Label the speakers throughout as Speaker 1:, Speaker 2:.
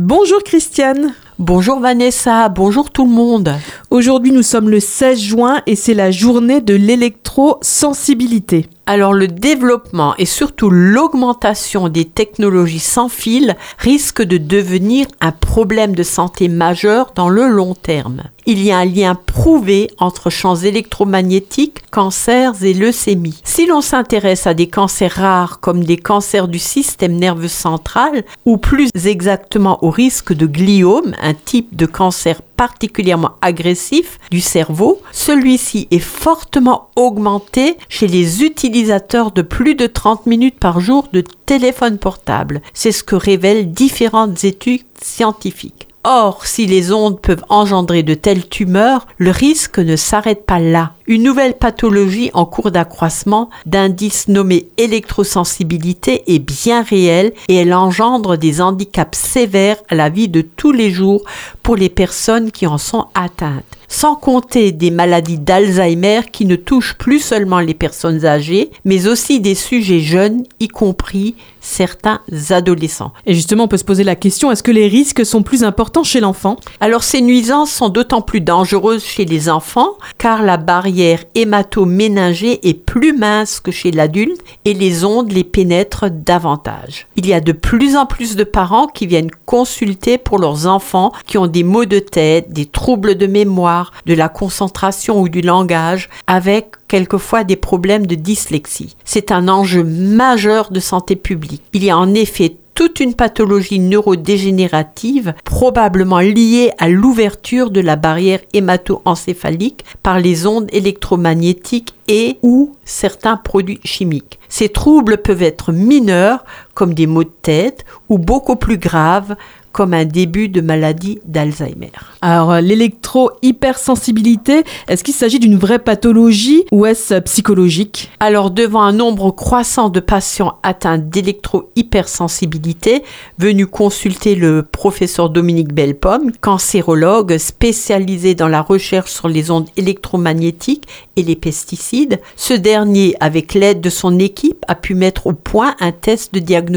Speaker 1: Bonjour Christiane.
Speaker 2: Bonjour Vanessa, bonjour tout le monde.
Speaker 1: Aujourd'hui nous sommes le 16 juin et c'est la journée de l'électrosensibilité.
Speaker 2: Alors le développement et surtout l'augmentation des technologies sans fil risque de devenir un problème de santé majeur dans le long terme. Il y a un lien prouvé entre champs électromagnétiques, cancers et leucémie. Si l'on s'intéresse à des cancers rares comme des cancers du système nerveux central ou plus exactement au risque de gliome, un type de cancer particulièrement agressif du cerveau, celui-ci est fortement augmenté chez les utilisateurs de plus de 30 minutes par jour de téléphone portable. C'est ce que révèlent différentes études scientifiques. Or, si les ondes peuvent engendrer de telles tumeurs, le risque ne s'arrête pas là. Une nouvelle pathologie en cours d'accroissement d'indice nommé électrosensibilité est bien réelle et elle engendre des handicaps sévères à la vie de tous les jours pour les personnes qui en sont atteintes sans compter des maladies d'Alzheimer qui ne touchent plus seulement les personnes âgées, mais aussi des sujets jeunes, y compris certains adolescents.
Speaker 1: Et justement, on peut se poser la question, est-ce que les risques sont plus importants chez l'enfant?
Speaker 2: Alors ces nuisances sont d'autant plus dangereuses chez les enfants, car la barrière hémato-méningée est plus mince que chez l'adulte et les ondes les pénètrent davantage. Il y a de plus en plus de parents qui viennent consulter pour leurs enfants qui ont des maux de tête, des troubles de mémoire, de la concentration ou du langage, avec quelquefois des problèmes de dyslexie. C'est un enjeu majeur de santé publique. Il y a en effet toute une pathologie neurodégénérative probablement liée à l'ouverture de la barrière hémato-encéphalique par les ondes électromagnétiques et ou certains produits chimiques. Ces troubles peuvent être mineurs comme des maux de tête ou beaucoup plus graves comme un début de maladie d'Alzheimer.
Speaker 1: Alors, euh, l'électro-hypersensibilité, est-ce qu'il s'agit d'une vraie pathologie ou est-ce euh, psychologique?
Speaker 2: Alors, devant un nombre croissant de patients atteints d'électro-hypersensibilité, venus consulter le professeur Dominique Belpomme, cancérologue spécialisé dans la recherche sur les ondes électromagnétiques et les pesticides, ce dernier, avec l'aide de son équipe, a pu mettre au point un test de diagnostic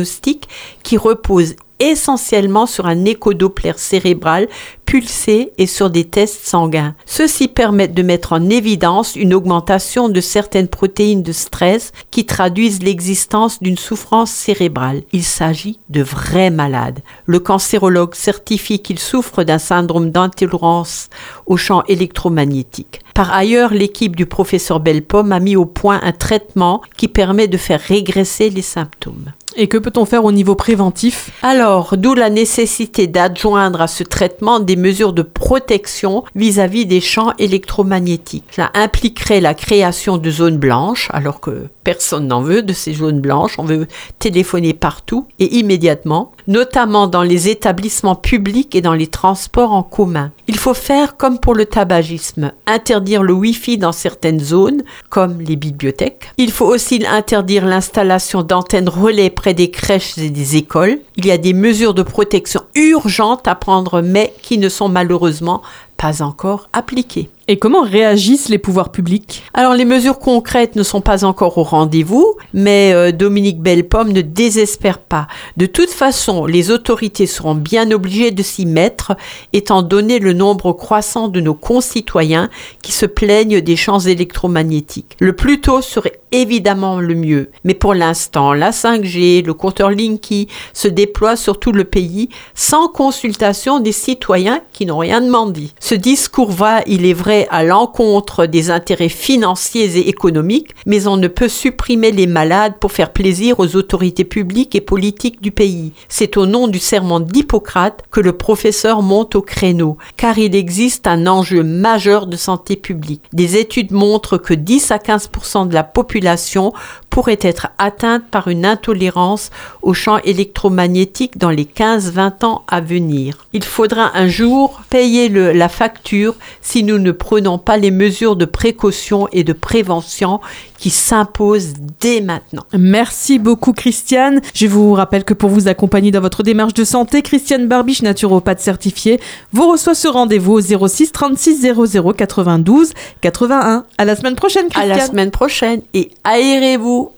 Speaker 2: qui repose essentiellement sur un échodoppler cérébral pulsé et sur des tests sanguins. Ceux-ci permettent de mettre en évidence une augmentation de certaines protéines de stress qui traduisent l'existence d'une souffrance cérébrale. Il s'agit de vrais malades. Le cancérologue certifie qu'il souffre d'un syndrome d'intolérance au champ électromagnétique. Par ailleurs, l'équipe du professeur Belpomme a mis au point un traitement qui permet de faire régresser les symptômes.
Speaker 1: Et que peut-on faire au niveau préventif?
Speaker 2: Alors, d'où la nécessité d'adjoindre à ce traitement des mesures de protection vis-à-vis des champs électromagnétiques. Cela impliquerait la création de zones blanches, alors que personne n'en veut de ces zones blanches. On veut téléphoner partout et immédiatement, notamment dans les établissements publics et dans les transports en commun. Il faut faire comme pour le tabagisme, interdire le Wi-Fi dans certaines zones, comme les bibliothèques. Il faut aussi interdire l'installation d'antennes relais près des crèches et des écoles. Il y a des mesures de protection urgentes à prendre, mais qui ne sont malheureusement pas encore appliquées.
Speaker 1: Et comment réagissent les pouvoirs publics?
Speaker 2: Alors les mesures concrètes ne sont pas encore au rendez-vous, mais euh, Dominique Bellepomme ne désespère pas. De toute façon, les autorités seront bien obligées de s'y mettre, étant donné le nombre croissant de nos concitoyens qui se plaignent des champs électromagnétiques. Le plus tôt serait évidemment le mieux, mais pour l'instant, la 5G, le compteur Linky se déploient sur tout le pays sans consultation des citoyens qui n'ont rien demandé. Ce discours va, il est vrai, à l'encontre des intérêts financiers et économiques, mais on ne peut supprimer les malades pour faire plaisir aux autorités publiques et politiques du pays. C'est au nom du serment d'Hippocrate que le professeur monte au créneau, car il existe un enjeu majeur de santé publique. Des études montrent que 10 à 15% de la population pourrait être atteinte par une intolérance aux champs électromagnétiques dans les 15-20 ans à venir. Il faudra un jour payer la facture si nous ne prenons pas les mesures de précaution et de prévention qui s'imposent dès maintenant.
Speaker 1: Merci beaucoup Christiane. Je vous rappelle que pour vous accompagner dans votre démarche de santé, Christiane Barbiche, naturopathe certifiée, vous reçoit ce rendez-vous au 06 36 00 92 81. À la semaine prochaine Christiane.
Speaker 2: À la semaine prochaine et aérez-vous